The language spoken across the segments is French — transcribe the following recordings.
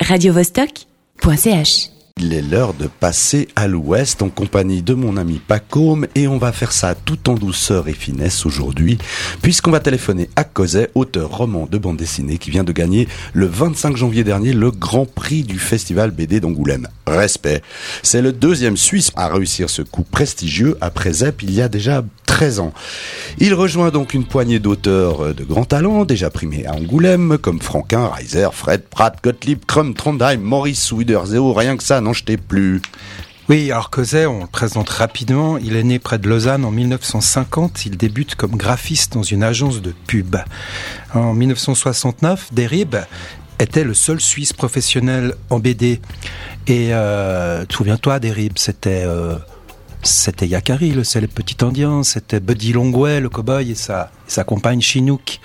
radiovostok.ch Il est l'heure de passer à l'ouest en compagnie de mon ami Pacôme et on va faire ça tout en douceur et finesse aujourd'hui puisqu'on va téléphoner à Cosette, auteur roman de bande dessinée qui vient de gagner le 25 janvier dernier le grand prix du festival BD d'Angoulême. Respect. C'est le deuxième Suisse à réussir ce coup prestigieux après Zep il y a déjà 13 ans. Il rejoint donc une poignée d'auteurs de grand talent déjà primés à Angoulême comme Franquin, Reiser, Fred, Pratt, Gottlieb, Crum, Trondheim, Maurice Widerzeo, rien que ça, non? Je t'ai plus. Oui, alors on le présente rapidement. Il est né près de Lausanne en 1950. Il débute comme graphiste dans une agence de pub. En 1969, Derib était le seul Suisse professionnel en BD. Et euh, souviens-toi, Derib, c'était euh, c'était Yakari, le le petit indien, c'était Buddy Longway, le cowboy et sa, sa compagne Chinook.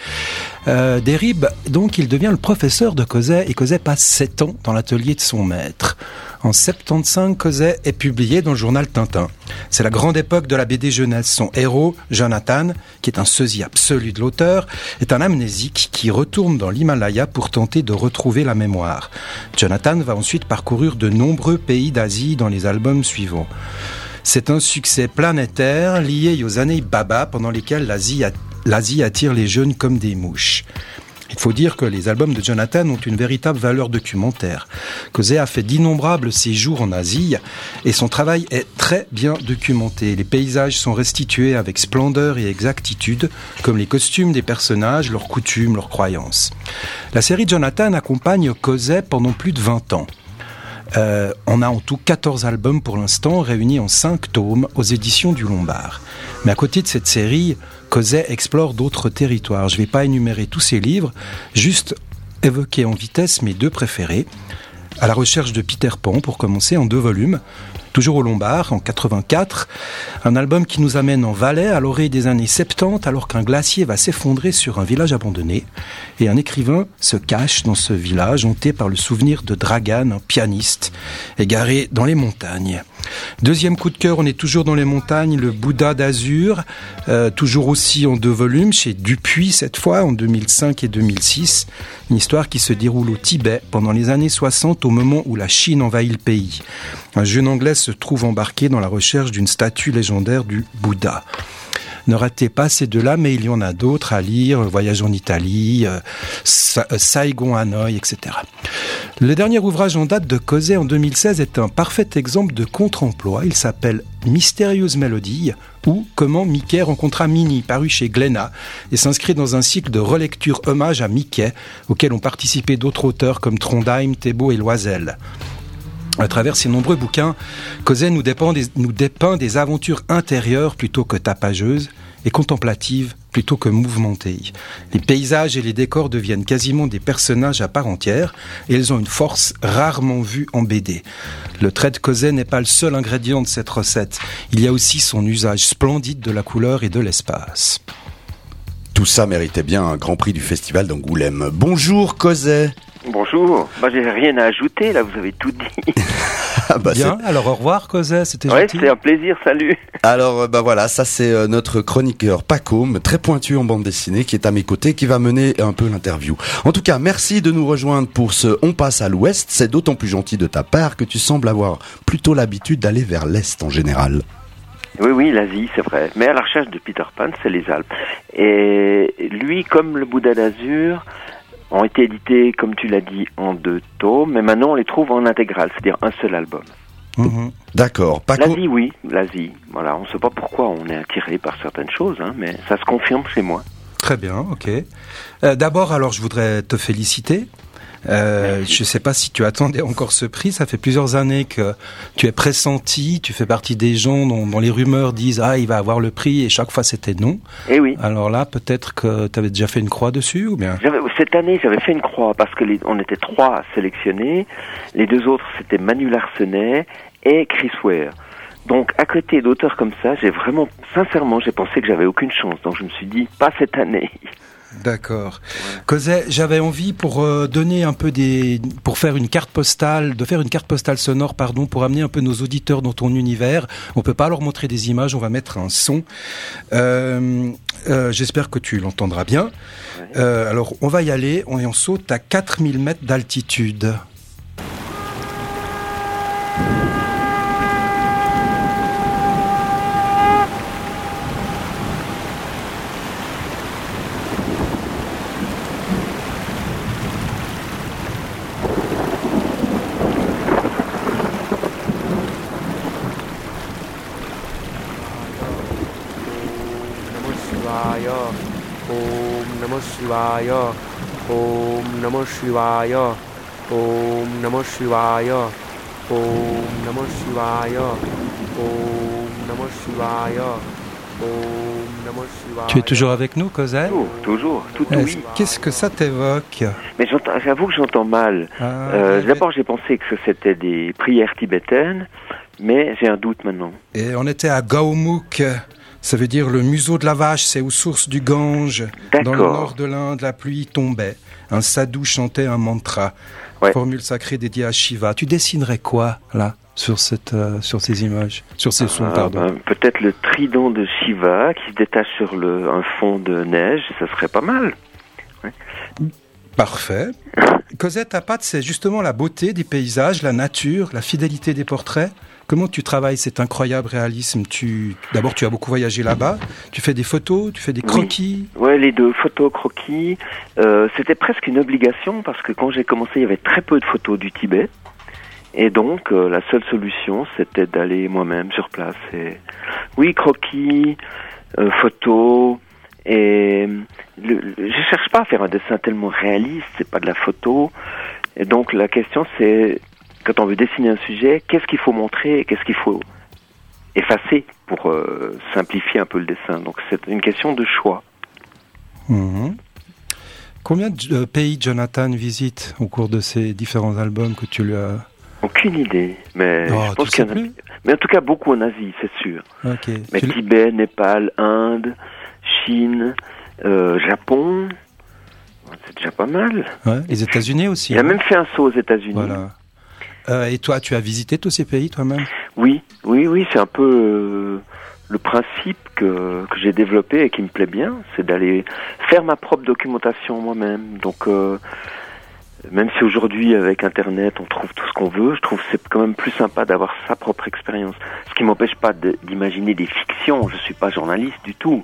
Euh, Derib, donc, il devient le professeur de Cosette et Cosette passe sept ans dans l'atelier de son maître. En 75, Cosette est publié dans le journal Tintin. C'est la grande époque de la BD jeunesse. Son héros, Jonathan, qui est un sosie absolu de l'auteur, est un amnésique qui retourne dans l'Himalaya pour tenter de retrouver la mémoire. Jonathan va ensuite parcourir de nombreux pays d'Asie dans les albums suivants. C'est un succès planétaire lié aux années Baba pendant lesquelles l'Asie attire les jeunes comme des mouches. Il faut dire que les albums de Jonathan ont une véritable valeur documentaire. Cosé a fait d'innombrables séjours en Asie et son travail est très bien documenté. Les paysages sont restitués avec splendeur et exactitude, comme les costumes des personnages, leurs coutumes, leurs croyances. La série Jonathan accompagne Cosé pendant plus de 20 ans. Euh, on a en tout 14 albums pour l'instant, réunis en 5 tomes aux éditions du Lombard. Mais à côté de cette série, Cosette explore d'autres territoires. Je ne vais pas énumérer tous ces livres, juste évoquer en vitesse mes deux préférés. À la recherche de Peter Pan, pour commencer, en deux volumes, toujours au Lombard, en 84. Un album qui nous amène en Valais, à l'oreille des années 70, alors qu'un glacier va s'effondrer sur un village abandonné. Et un écrivain se cache dans ce village, hanté par le souvenir de Dragan, un pianiste, égaré dans les montagnes. Deuxième coup de cœur, on est toujours dans les montagnes, le Bouddha d'Azur, euh, toujours aussi en deux volumes, chez Dupuis cette fois, en 2005 et 2006. Une histoire qui se déroule au Tibet pendant les années 60, au moment où la Chine envahit le pays. Un jeune Anglais se trouve embarqué dans la recherche d'une statue légendaire du Bouddha. Ne ratez pas ces deux-là, mais il y en a d'autres à lire, Voyage en Italie, euh, euh, Saigon, Hanoï, etc. Le dernier ouvrage en date de Cosé en 2016 est un parfait exemple de contre-emploi. Il s'appelle Mystérieuse Mélodie ou Comment Mickey rencontra Minnie, paru chez Glénat, et s'inscrit dans un cycle de relecture hommage à Mickey, auquel ont participé d'autres auteurs comme Trondheim, Thébault et Loisel. À travers ses nombreux bouquins, Cosette nous nous dépeint des aventures intérieures plutôt que tapageuses et contemplatives plutôt que mouvementées. Les paysages et les décors deviennent quasiment des personnages à part entière et ils ont une force rarement vue en BD. Le trait de Cosette n'est pas le seul ingrédient de cette recette. Il y a aussi son usage splendide de la couleur et de l'espace. Tout ça méritait bien un grand prix du festival d'Angoulême. Bonjour Cosette Bonjour. Bah, j'ai rien à ajouter, là, vous avez tout dit. Ah, bah, Bien, alors au revoir, Cosette, c'était ouais, gentil. c'est un plaisir, salut. Alors, bah voilà, ça c'est euh, notre chroniqueur Pacôme, très pointu en bande dessinée, qui est à mes côtés, qui va mener un peu l'interview. En tout cas, merci de nous rejoindre pour ce On passe à l'ouest. C'est d'autant plus gentil de ta part que tu sembles avoir plutôt l'habitude d'aller vers l'est en général. Oui, oui, l'Asie, c'est vrai. Mais à la recherche de Peter Pan, c'est les Alpes. Et lui, comme le Bouddha d'Azur, ont été édités, comme tu l'as dit, en deux tomes, mais maintenant on les trouve en intégrale, c'est-à-dire un seul album. Mhm. D'accord. L'Asie, oui, l'Asie. Voilà, on ne sait pas pourquoi on est attiré par certaines choses, hein, mais ça se confirme chez moi. Très bien, ok. Euh, D'abord, alors, je voudrais te féliciter. Euh, je ne sais pas si tu attendais encore ce prix. Ça fait plusieurs années que tu es pressenti. Tu fais partie des gens dont, dont les rumeurs disent ah il va avoir le prix et chaque fois c'était non. Eh oui. Alors là, peut-être que tu avais déjà fait une croix dessus ou bien? Cette année, j'avais fait une croix parce que les- on était trois sélectionnés. Les deux autres, c'était Manu Larsenet et Chris Ware. Donc, à côté d'auteurs comme ça, j'ai vraiment, sincèrement, j'ai pensé que j'avais aucune chance. Donc, je me suis dit, pas cette année. D'accord. Cosette, j'avais envie pour euh, donner un peu des, pour faire une carte postale, de faire une carte postale sonore, pardon, pour amener un peu nos auditeurs dans ton univers. On peut pas leur montrer des images, on va mettre un son. Euh, euh, J'espère que tu l'entendras bien. Alors, on va y aller. On, on saute à 4000 mètres d'altitude. Namah Shivaya. Om Namah Shivaya. Om Namah Shivaya. Om Namah Shivaya. Om Namah Shivaya. Om Namah Shivaya. Tu es toujours avec nous, Cosette? Toujours, toujours, tout Est-ce- oui. Qu'est-ce que ça t'évoque? Mais j'entends- j'avoue que j'entends mal. Ah, Euh, mais- D'abord, j'ai pensé que c'était des prières tibétaines, mais j'ai un doute maintenant. Et on était à Gaumuk. Ça veut dire le museau de la vache, c'est aux sources du Gange. Dans le nord de l'Inde, la pluie tombait. Un sadhu chantait un mantra. Ouais. Formule sacrée dédiée à Shiva. Tu dessinerais quoi, là, sur, cette, euh, sur ces images? Sur ces sons, Ah, pardon. ben, Peut-être le trident de Shiva qui se détache sur le, un fond de neige, ça serait pas mal. Parfait. Cosette, ta patte, c'est justement la beauté des paysages, la nature, la fidélité des portraits. Comment tu travailles cet incroyable réalisme? Tu... D'abord, tu as beaucoup voyagé là-bas. Tu fais des photos, tu fais des Oui. croquis. Ouais, les deux photos, croquis, euh, c'était presque une obligation parce que quand j'ai commencé, il y avait très peu de photos du Tibet. Et donc, euh, la seule solution, c'était d'aller moi-même sur place. Et... Oui, croquis, euh, photos. Et le, le- je cherche pas à faire un dessin tellement réaliste, c'est pas de la photo. Et donc, la question, c'est quand on veut dessiner un sujet, qu'est-ce qu'il faut montrer et qu'est-ce qu'il faut effacer pour euh, simplifier un peu le dessin? Donc, c'est une question de choix. Mhm. Combien de euh, pays Jonathan visite au cours de ces différents albums que tu lui as... Aucune idée, mais Oh, je pense qu'il y en a. Mais en tout cas, beaucoup en Asie, c'est sûr. Mais Tu- Tibet, Népal, Inde, Chine, euh, Japon, c'est déjà pas mal. Ouais, les États-Unis aussi. Il a même fait un saut aux États-Unis. Voilà. Euh, et toi, tu as visité tous ces pays toi-même Oui, oui, oui, c'est un peu euh, le principe que, que j'ai développé et qui me plaît bien, c'est d'aller faire ma propre documentation moi-même. Donc, euh, même si aujourd'hui avec Internet on trouve tout ce qu'on veut, je trouve que c'est quand même plus sympa d'avoir sa propre expérience. Ce qui m'empêche pas d'imaginer des fictions. Je suis pas journaliste du tout,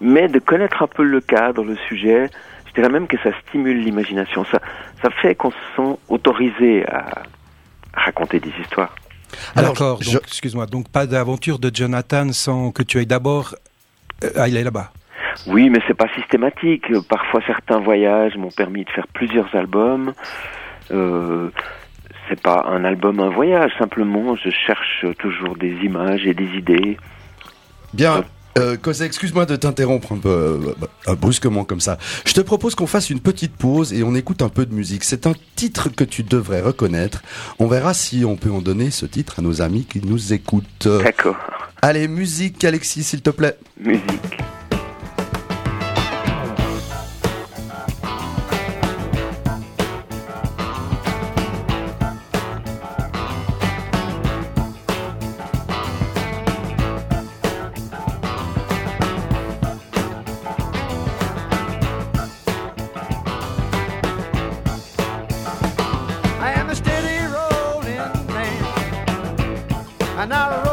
mais de connaître un peu le cadre, le sujet. Je dirais même que ça stimule l'imagination. Ça, ça fait qu'on se sent autorisé à raconter des histoires. Alors, D'accord, je- excuse-moi, donc pas d'aventure de Jonathan sans que tu ailles d'abord euh, aller là-bas. Oui, mais c'est pas systématique. Parfois, certains voyages m'ont permis de faire plusieurs albums. Euh, c'est pas un album, un voyage. Simplement, je cherche toujours des images et des idées. Bien. Euh, Cosé, excuse-moi de t'interrompre un peu euh, euh, brusquement comme ça. Je te propose qu'on fasse une petite pause et on écoute un peu de musique. C'est un titre que tu devrais reconnaître. On verra si on peut en donner ce titre à nos amis qui nous écoutent. D'accord. Allez, musique, Alexis, s'il te plaît. Musique. And I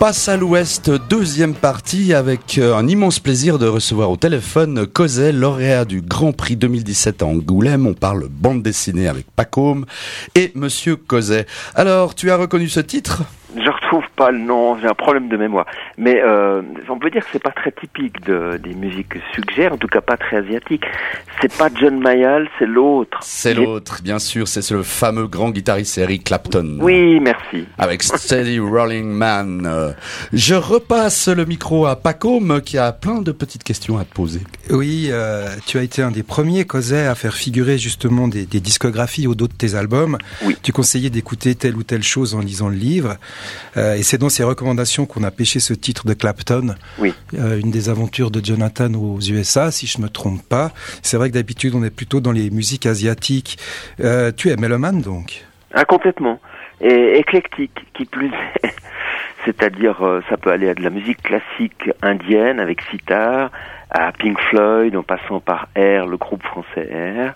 passe à l'ouest, deuxième partie, avec euh, un immense plaisir de recevoir au téléphone Cosel, lauréat du Grand Prix 2017 à Angoulême. On parle bande dessinée avec Pacôme et Monsieur Cosel. Alors, tu as reconnu ce titre? Je retrouve pas le nom, j'ai un problème de mémoire. Mais euh, on peut dire que c'est pas très typique de, des musiques que je suggère, en tout cas pas très asiatique. C'est pas John Mayall, c'est l'autre. C'est l'autre, bien sûr, c'est le fameux grand guitariste Eric Clapton. Oui, merci. Avec Steady Rolling Man. Euh, Je repasse le micro à Pacôme qui a plein de petites questions à te poser. Oui, euh, tu as été un des premiers, Cosé, à faire figurer justement des, des discographies au dos de tes albums. Oui. Tu conseillais d'écouter telle ou telle chose en lisant le livre. Euh, et c'est dans ces recommandations qu'on a pêché ce titre de Clapton. Oui. Euh, une des aventures de Jonathan aux USA, si je me trompe pas. C'est vrai que d'habitude, on est plutôt dans les musiques asiatiques. Euh, tu es mélomane, donc? Ah, complètement. Et éclectique, qui plus est. C'est-à-dire, euh, ça peut aller à de la musique classique indienne avec sitar, à Pink Floyd, en passant par Air, le groupe français Air,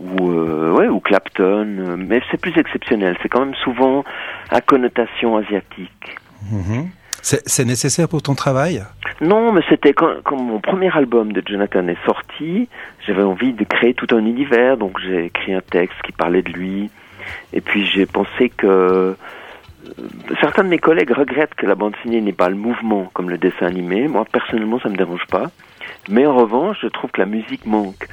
ou euh, ouais, ou Clapton. euh, Mais c'est plus exceptionnel. C'est quand même souvent à connotation asiatique. Mhm. C'est nécessaire pour ton travail? Non, mais c'était quand, quand mon premier album de Jonathan est sorti, j'avais envie de créer tout un univers, donc j'ai écrit un texte qui parlait de lui. Et puis j'ai pensé que euh, certains de mes collègues regrettent que la bande dessinée n'ait pas le mouvement comme le dessin animé. Moi personnellement, ça me dérange pas. Mais en revanche, je trouve que la musique manque.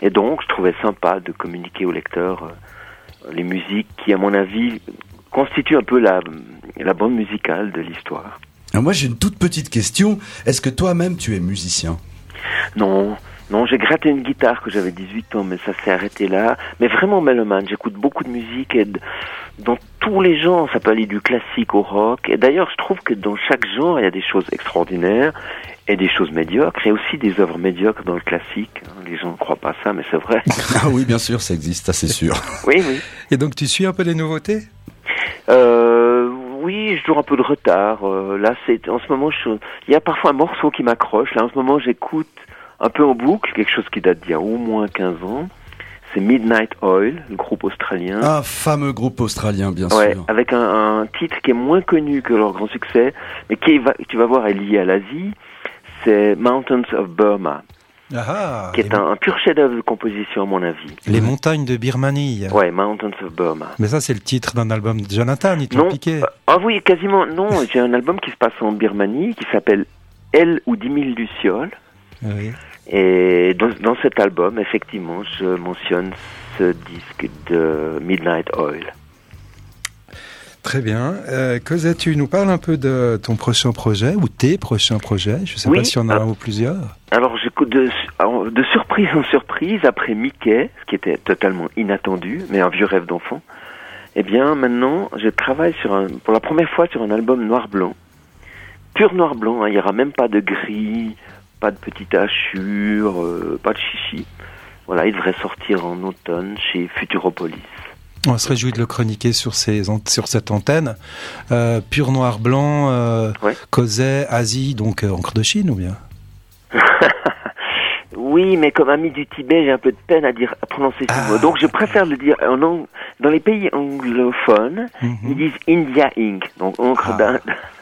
Et donc, je trouvais sympa de communiquer au lecteur euh, les musiques qui, à mon avis, constituent un peu la, la bande musicale de l'histoire. Moi j'ai une toute petite question. Est-ce que toi-même tu es musicien? Non, non, j'ai gratté une guitare que j'avais 18 ans, mais ça s'est arrêté là. Mais vraiment mélomane, j'écoute beaucoup de musique et dans tous les genres, ça peut aller du classique au rock. Et d'ailleurs, je trouve que dans chaque genre, il y a des choses extraordinaires et des choses médiocres, et aussi des œuvres médiocres dans le classique. Les gens ne croient pas ça, mais c'est vrai. Ah oui bien sûr ça existe, ça c'est sûr. oui, oui. Et donc tu suis un peu les nouveautés? Euh, oui, je joue un peu de retard. Euh, là, c'est en ce moment, je, il y a parfois un morceau qui m'accroche. Là, en ce moment, j'écoute un peu en boucle quelque chose qui date d'il y a au moins 15 ans. C'est Midnight Oil, le groupe australien. Un fameux groupe australien bien ouais, sûr. avec un, un titre qui est moins connu que leur grand succès, mais qui va, tu vas voir est lié à l'Asie. C'est Mountains of Burma, Ah, qui est un, un pur chef-d'œuvre de composition à mon avis. les montagnes de Birmanie. Ouais, Mountains of Burma. Mais ça, c'est le titre d'un album de Jonathan, il te piqué. Euh, Ah oui, quasiment. Non, j'ai un album qui se passe en Birmanie qui s'appelle Elle ou 10 000 lucioles. Oui. Et dans, dans cet album, effectivement, je mentionne ce disque de Midnight Oil. Très bien. Euh, Cosette, tu nous parles un peu de ton prochain projet ou tes prochains projets. Je sais Oui, pas s'il y en a un ou plusieurs. Alors, j'écoute de, surprise en surprise, après Mickey, ce qui était totalement inattendu, mais un vieux rêve d'enfant, eh bien, maintenant, je travaille sur un, pour la première fois sur un album noir-blanc. Pur noir-blanc, hein, il n'y aura même pas de gris, pas de petite hachure, euh, pas de chichi. Voilà, il devrait sortir en automne chez Futuropolis. On se réjouit de le chroniquer sur, ces, an- sur cette antenne. Euh, pur noir blanc, euh, Ouais. Asie, donc euh, encre de Chine ou bien Oui, mais comme ami du Tibet, j'ai un peu de peine à dire à prononcer ce Ah. mot. Donc je préfère le dire en ang- dans les pays anglophones, Mhm. ils disent India Ink, donc encre Ah. d'Inde.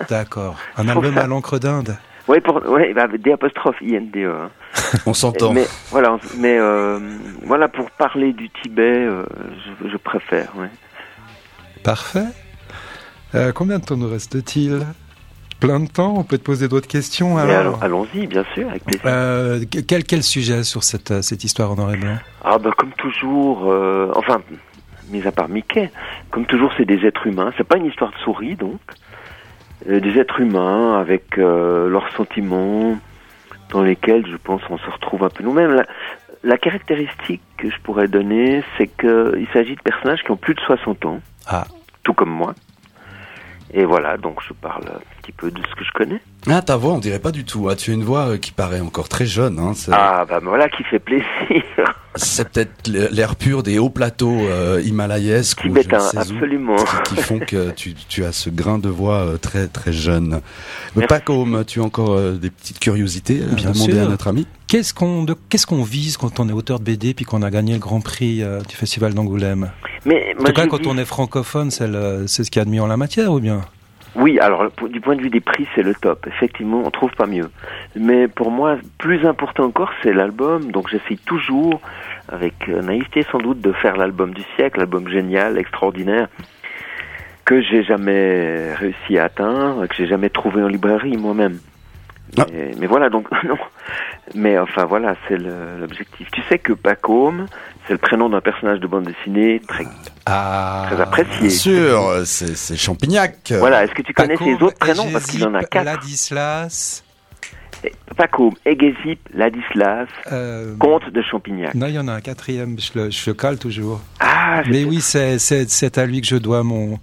D'accord. Un album à l'encre d'Inde. Oui, pour ouais, bah, des apostrophes INDE. hein. On s'entend. Mais voilà, mais euh, voilà pour parler du Tibet, euh, je, je préfère. Ouais. Parfait. Euh, combien de temps nous reste-t-il? Plein de temps On peut te poser d'autres questions alors? allons- allons-y, bien sûr, avec plaisir. Quel, quel sujet sur cette, cette histoire en noir et blanc? Ah bah comme toujours, enfin, mis à part Mickey, comme toujours c'est des êtres humains. C'est pas une histoire de souris donc. Euh, des êtres humains avec euh, leurs sentiments dans lesquels je pense on se retrouve un peu nous-mêmes. La, la caractéristique que je pourrais donner, c'est qu'il s'agit de personnages qui ont plus de 60 ans, Ah, tout comme moi. Et voilà, donc je parle un petit peu de ce que je connais. Ah ta voix on dirait pas du tout. Ah, tu as une voix euh, qui paraît encore très jeune. Hein. Ah bah voilà qui fait plaisir. c'est peut-être l'air pur des hauts plateaux euh, himalayesques ou où. absolument. qui font que tu, tu as ce grain de voix euh, très très jeune. Mais pas comme tu as encore euh, des petites curiosités à Bien demander sûr. à notre ami? Qu'est-ce qu'on de- qu'est-ce qu'on vise quand on est auteur de BD puis qu'on a gagné le Grand Prix euh, du Festival d'Angoulême? Mais En tout cas, quand vis- on est francophone, c'est le- c'est ce qu'il y a de mieux en la matière ou bien? Oui, alors du point de vue des prix, c'est le top. Effectivement, on trouve pas mieux. Mais pour moi, plus important encore, c'est l'album. Donc j'essaye toujours, avec euh, naïveté sans doute, de faire l'album du siècle, l'album génial, extraordinaire, que j'ai jamais réussi à atteindre, que j'ai jamais trouvé en librairie moi-même. Ah. Mais, voilà, donc non. Mais enfin voilà, c'est l'objectif. Tu sais que Pacôme, c'est le prénom d'un personnage de bande dessinée très Ah, Très apprécié. Bien sûr, c'est Champignac. Voilà, est-ce que tu connais Pacôme, ses autres prénoms? Parce qu'il en a quatre. Ladislas. Pacôme, Egésip, Ladislas, euh, comte de Champignac. Non, il y en a un quatrième, je le, je le cale toujours. Ah, Mais oui, c'est à lui que je dois mon,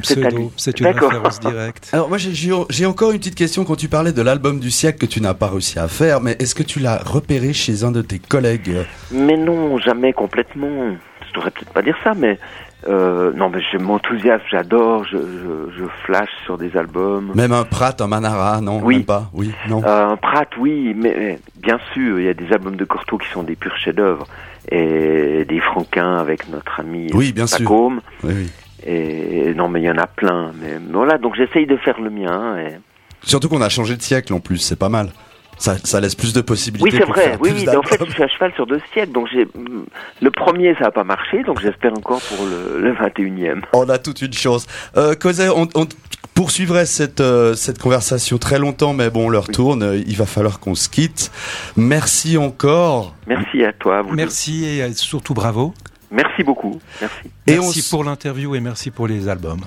pseudo. C'est une référence directe. Alors moi j'ai- encore une petite question quand tu parlais de l'album du siècle que tu n'as pas réussi à faire, mais est-ce que tu l'as repéré chez un de tes collègues? Mais non, jamais complètement. Je devrais peut-être pas dire ça, mais euh, non, mais je m'enthousiasme, j'adore, je, je, je flash sur des albums. Même un Pratt, un Manara, non Oui. même pas, oui, non. Euh, un Pratt, oui, mais, mais bien sûr, il y a des albums de Cortot qui sont des purs chefs-d'œuvre et des Franquins avec notre ami Oui, bien sûr. Oui, oui. Et non, mais il y en a plein. Mais voilà, donc j'essaye de faire le mien. Et... Surtout qu'on a changé de siècle en plus, c'est pas mal. Ça, ça laisse plus de possibilités. Oui, c'est vrai. Oui, oui. En fait, je suis à cheval sur deux siècles, donc j'ai le premier, ça n'a pas marché, donc j'espère encore pour le, le 21e. On a toute une chance. Euh, Cosette, on, on poursuivrait cette, euh, cette conversation très longtemps, mais bon, l'heure Oui. tourne. euh, Il va falloir qu'on se quitte. Merci encore. Merci à toi. Vous deux. Merci et euh, surtout bravo. Merci beaucoup. Merci. Et merci pour l'interview et merci pour les albums.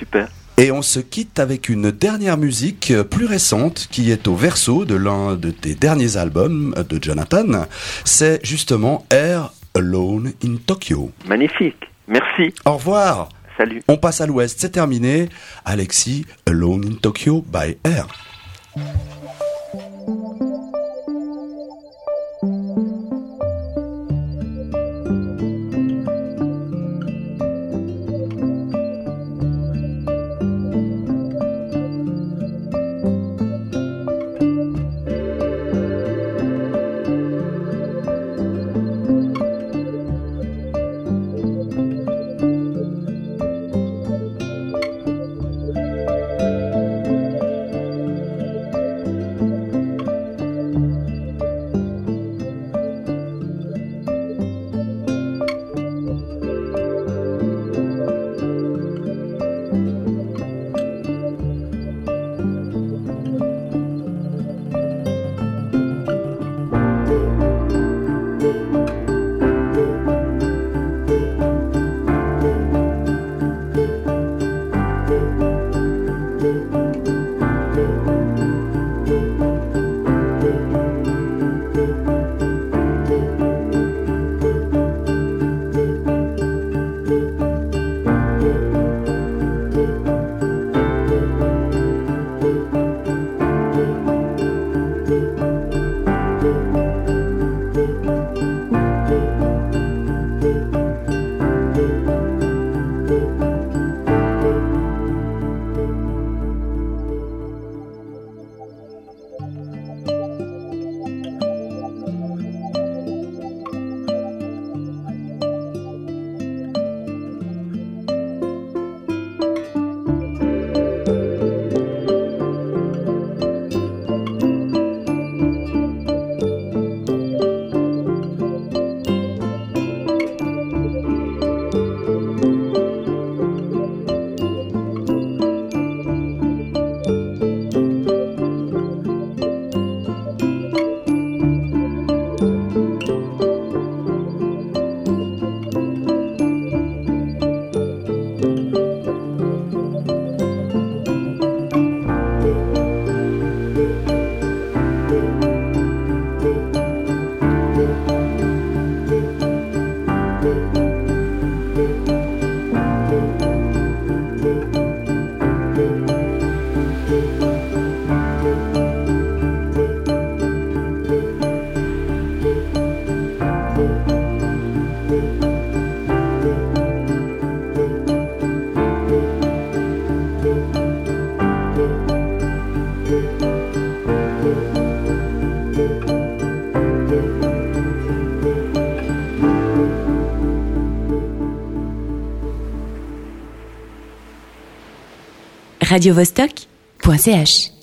Super. Et on se quitte avec une dernière musique plus récente qui est au verso de l'un de tes derniers albums de Jonathan. C'est justement Air Alone in Tokyo. Magnifique. Merci. Au revoir. Salut. On passe à l'ouest, c'est terminé. Alexis, Alone in Tokyo by Air. radiovostok.ch